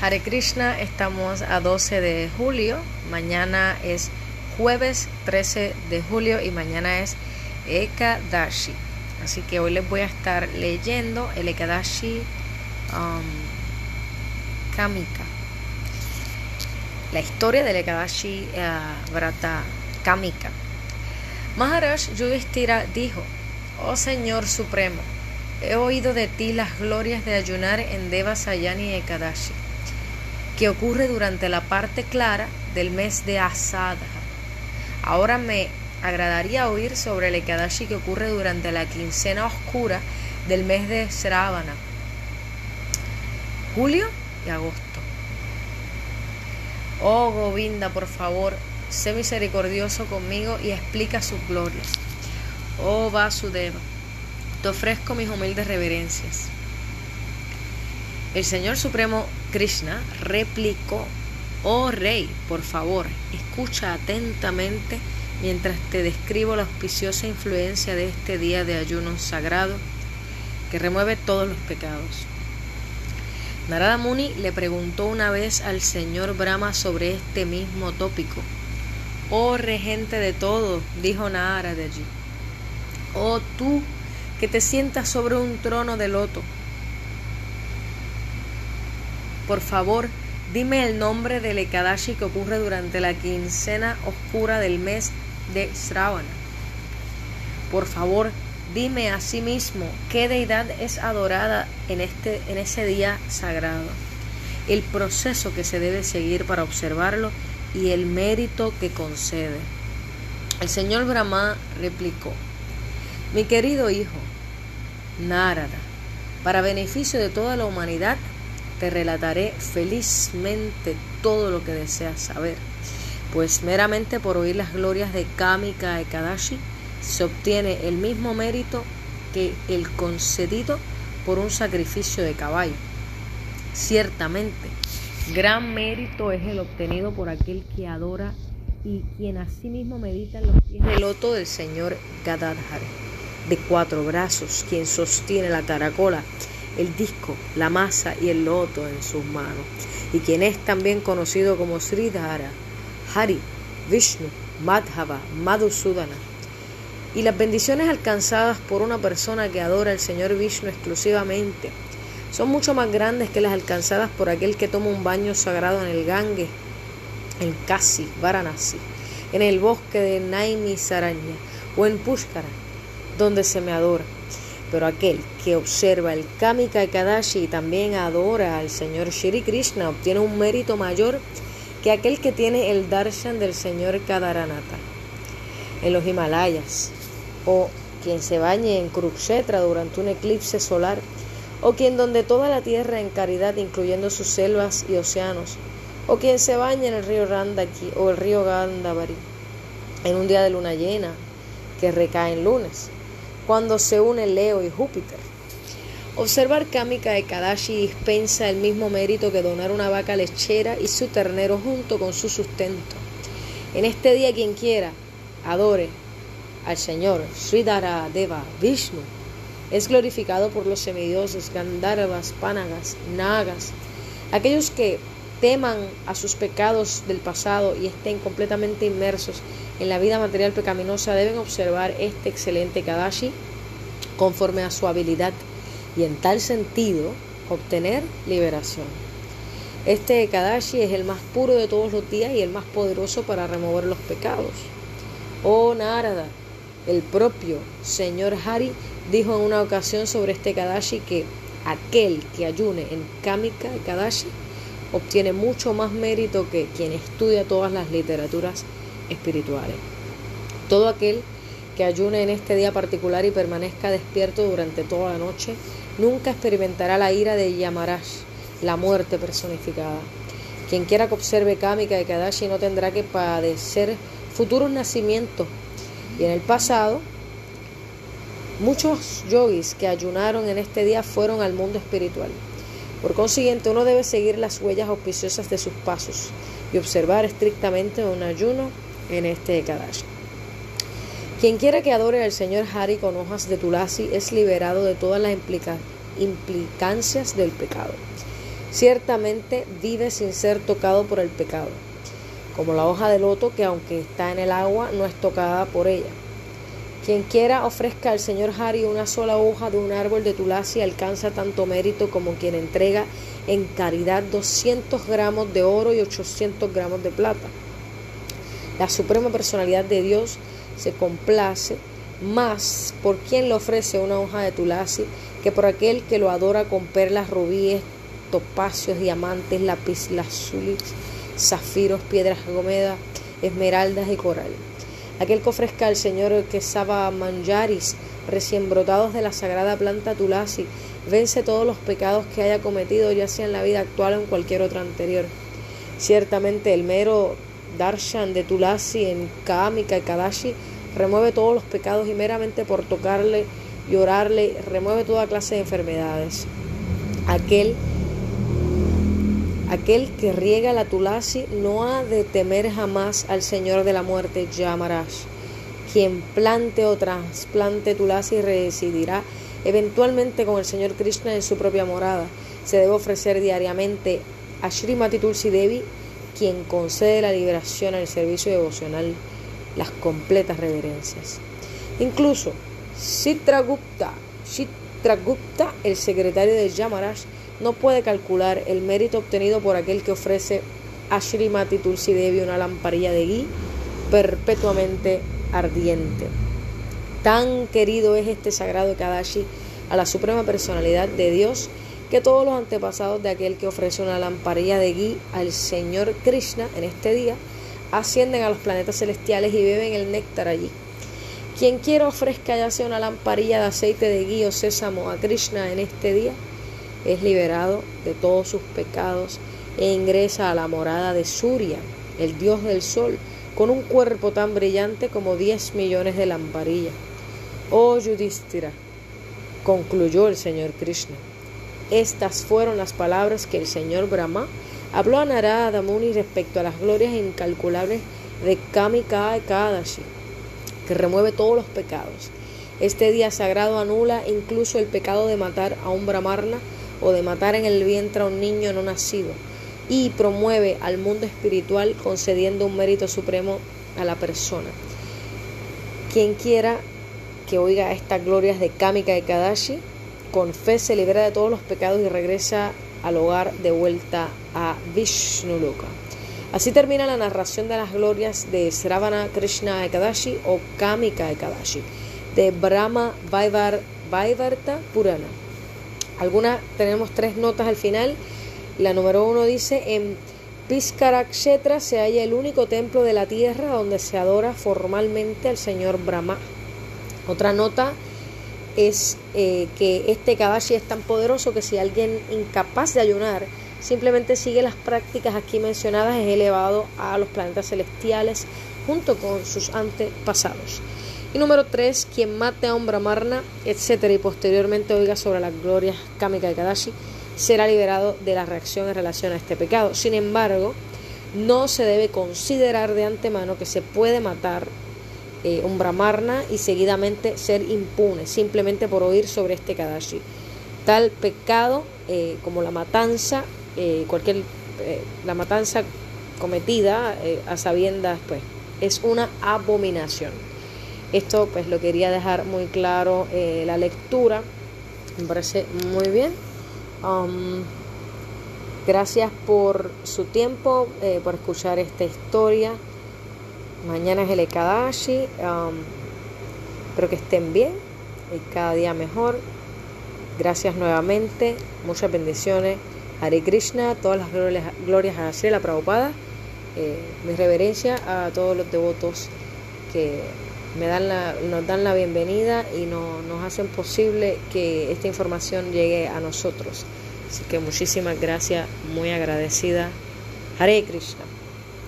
Hare Krishna, estamos a 12 de julio, mañana es jueves 13 de julio y mañana es Ekadashi. Así que hoy les voy a estar leyendo el Ekadashi um, Kamika. La historia del Ekadashi uh, Kamika. Maharaj Yudhishthira dijo, Oh Señor Supremo, he oído de ti las glorias de ayunar en Devasayani Ekadashi que ocurre durante la parte clara del mes de Asada. Ahora me agradaría oír sobre el Ekadashi que ocurre durante la quincena oscura del mes de Sravana, julio y agosto. Oh Govinda, por favor, sé misericordioso conmigo y explica sus glorias. Oh Vasudeva, te ofrezco mis humildes reverencias. El Señor Supremo Krishna replicó, oh rey, por favor, escucha atentamente mientras te describo la auspiciosa influencia de este día de ayuno sagrado que remueve todos los pecados. Narada Muni le preguntó una vez al señor Brahma sobre este mismo tópico. Oh regente de todo, dijo Nara de allí. Oh tú que te sientas sobre un trono de loto, por favor, dime el nombre del Ekadashi que ocurre durante la quincena oscura del mes de Sravana. Por favor, dime a sí mismo qué deidad es adorada en, este, en ese día sagrado, el proceso que se debe seguir para observarlo y el mérito que concede. El señor Brahma replicó, mi querido hijo, Narada, para beneficio de toda la humanidad, te relataré felizmente todo lo que deseas saber, pues meramente por oír las glorias de Kamika Ekadashi se obtiene el mismo mérito que el concedido por un sacrificio de caballo. Ciertamente, gran mérito es el obtenido por aquel que adora y quien asimismo medita en los pies del loto del Señor Gadadhar, de cuatro brazos, quien sostiene la caracola el disco, la masa y el loto en sus manos, y quien es también conocido como Sridhara, Hari, Vishnu, Madhava, Madhusudana. Y las bendiciones alcanzadas por una persona que adora al Señor Vishnu exclusivamente son mucho más grandes que las alcanzadas por aquel que toma un baño sagrado en el Gange, en Kasi, Varanasi, en el bosque de Naimi Saranya o en Pushkara, donde se me adora. Pero aquel que observa el Kamika Kadashi y también adora al Señor Shri Krishna obtiene un mérito mayor que aquel que tiene el darshan del Señor Kadaranata en los Himalayas, o quien se bañe en Kurukshetra durante un eclipse solar, o quien donde toda la tierra en caridad, incluyendo sus selvas y océanos, o quien se bañe en el río Randaki o el río Gandavari en un día de luna llena que recae en lunes cuando se une Leo y Júpiter. Observar Kamika de Kadashi dispensa el mismo mérito que donar una vaca lechera y su ternero junto con su sustento. En este día quien quiera adore al Señor Sridhara Deva Vishnu es glorificado por los semidioses Gandharvas, Panagas, Nagas, aquellos que teman a sus pecados del pasado y estén completamente inmersos en la vida material pecaminosa deben observar este excelente Kadashi conforme a su habilidad y en tal sentido obtener liberación. Este Kadashi es el más puro de todos los días y el más poderoso para remover los pecados. Oh Narada, el propio señor Hari dijo en una ocasión sobre este Kadashi que aquel que ayune en Kamika Kadashi obtiene mucho más mérito que quien estudia todas las literaturas espirituales. Todo aquel que ayune en este día particular y permanezca despierto durante toda la noche, nunca experimentará la ira de Yamaraj, la muerte personificada. Quien quiera que observe Kamika de Kadashi no tendrá que padecer futuros nacimientos. Y en el pasado, muchos yogis que ayunaron en este día fueron al mundo espiritual. Por consiguiente, uno debe seguir las huellas auspiciosas de sus pasos y observar estrictamente un ayuno en este Kadashi. Quien quiera que adore al Señor Hari con hojas de tulasi es liberado de todas las implicancias del pecado. Ciertamente vive sin ser tocado por el pecado, como la hoja de loto que aunque está en el agua no es tocada por ella. Quien quiera ofrezca al señor Hari una sola hoja de un árbol de tulasi alcanza tanto mérito como quien entrega en caridad 200 gramos de oro y 800 gramos de plata. La suprema personalidad de Dios se complace más por quien le ofrece una hoja de tulasi que por aquel que lo adora con perlas, rubíes, topacios, diamantes, lápiz lazulis, zafiros, piedras gomeda, esmeraldas y coral. Aquel que ofrezca al Señor que saba manjaris, recién brotados de la sagrada planta tulasi, vence todos los pecados que haya cometido, ya sea en la vida actual o en cualquier otra anterior. Ciertamente el mero darshan de tulasi en Kamika y Kadashi remueve todos los pecados y meramente por tocarle y orarle remueve toda clase de enfermedades. Aquel Aquel que riega la tulasi no ha de temer jamás al Señor de la muerte, Yamaraj. Quien plante o trasplante tulasi residirá eventualmente con el Señor Krishna en su propia morada. Se debe ofrecer diariamente a Srimati Tulsi Devi, quien concede la liberación al servicio devocional, las completas reverencias. Incluso Citragupta, Citragupta, el secretario de Yamaraj, no puede calcular el mérito obtenido por aquel que ofrece a Srimati Tulsi Devi una lamparilla de gui perpetuamente ardiente. Tan querido es este sagrado Kadashi a la suprema personalidad de Dios que todos los antepasados de aquel que ofrece una lamparilla de gui al Señor Krishna en este día ascienden a los planetas celestiales y beben el néctar allí. Quien quiera ofrezca ya sea una lamparilla de aceite de gui o sésamo a Krishna en este día, es liberado de todos sus pecados e ingresa a la morada de Surya, el dios del sol, con un cuerpo tan brillante como 10 millones de lamparillas. Oh Yudhishthira, concluyó el señor Krishna. Estas fueron las palabras que el señor Brahma habló a Narada Muni respecto a las glorias incalculables de Kamika Kadashi, que remueve todos los pecados. Este día sagrado anula incluso el pecado de matar a un brahmarna o de matar en el vientre a un niño no nacido y promueve al mundo espiritual concediendo un mérito supremo a la persona. Quien quiera que oiga estas glorias de Kamika y Kadashi, con fe se libera de todos los pecados y regresa al hogar de vuelta a Vishnuluka. Así termina la narración de las glorias de Sravana Krishna Ekadashi o Kamika Ekadashi de Brahma Vaivarta Purana. Algunas tenemos tres notas al final. La número uno dice en Piskarakshetra se halla el único templo de la tierra donde se adora formalmente al señor Brahma. Otra nota es eh, que este Kadashi es tan poderoso que si alguien incapaz de ayunar simplemente sigue las prácticas aquí mencionadas es elevado a los planetas celestiales junto con sus antepasados. Y número 3, quien mate a un Brahmarna, etcétera, y posteriormente oiga sobre las glorias Kamika de Kadashi, será liberado de la reacción en relación a este pecado. Sin embargo, no se debe considerar de antemano que se puede matar eh, un Brahmarna y seguidamente ser impune, simplemente por oír sobre este Kadashi. Tal pecado eh, como la matanza, eh, cualquier la matanza cometida a sabiendas, pues, es una abominación. Esto pues lo quería dejar muy claro eh, la lectura. Me parece muy bien. Um, gracias por su tiempo, eh, por escuchar esta historia. Mañana es el Ekadashi. Um, espero que estén bien y cada día mejor. Gracias nuevamente. Muchas bendiciones. Hare Krishna, todas las glorias, a Sri la Prabhupada. Eh, mi reverencia a todos los devotos que me dan la, nos dan la bienvenida y no, nos hacen posible que esta información llegue a nosotros. Así que muchísimas gracias, muy agradecida. Hare Krishna.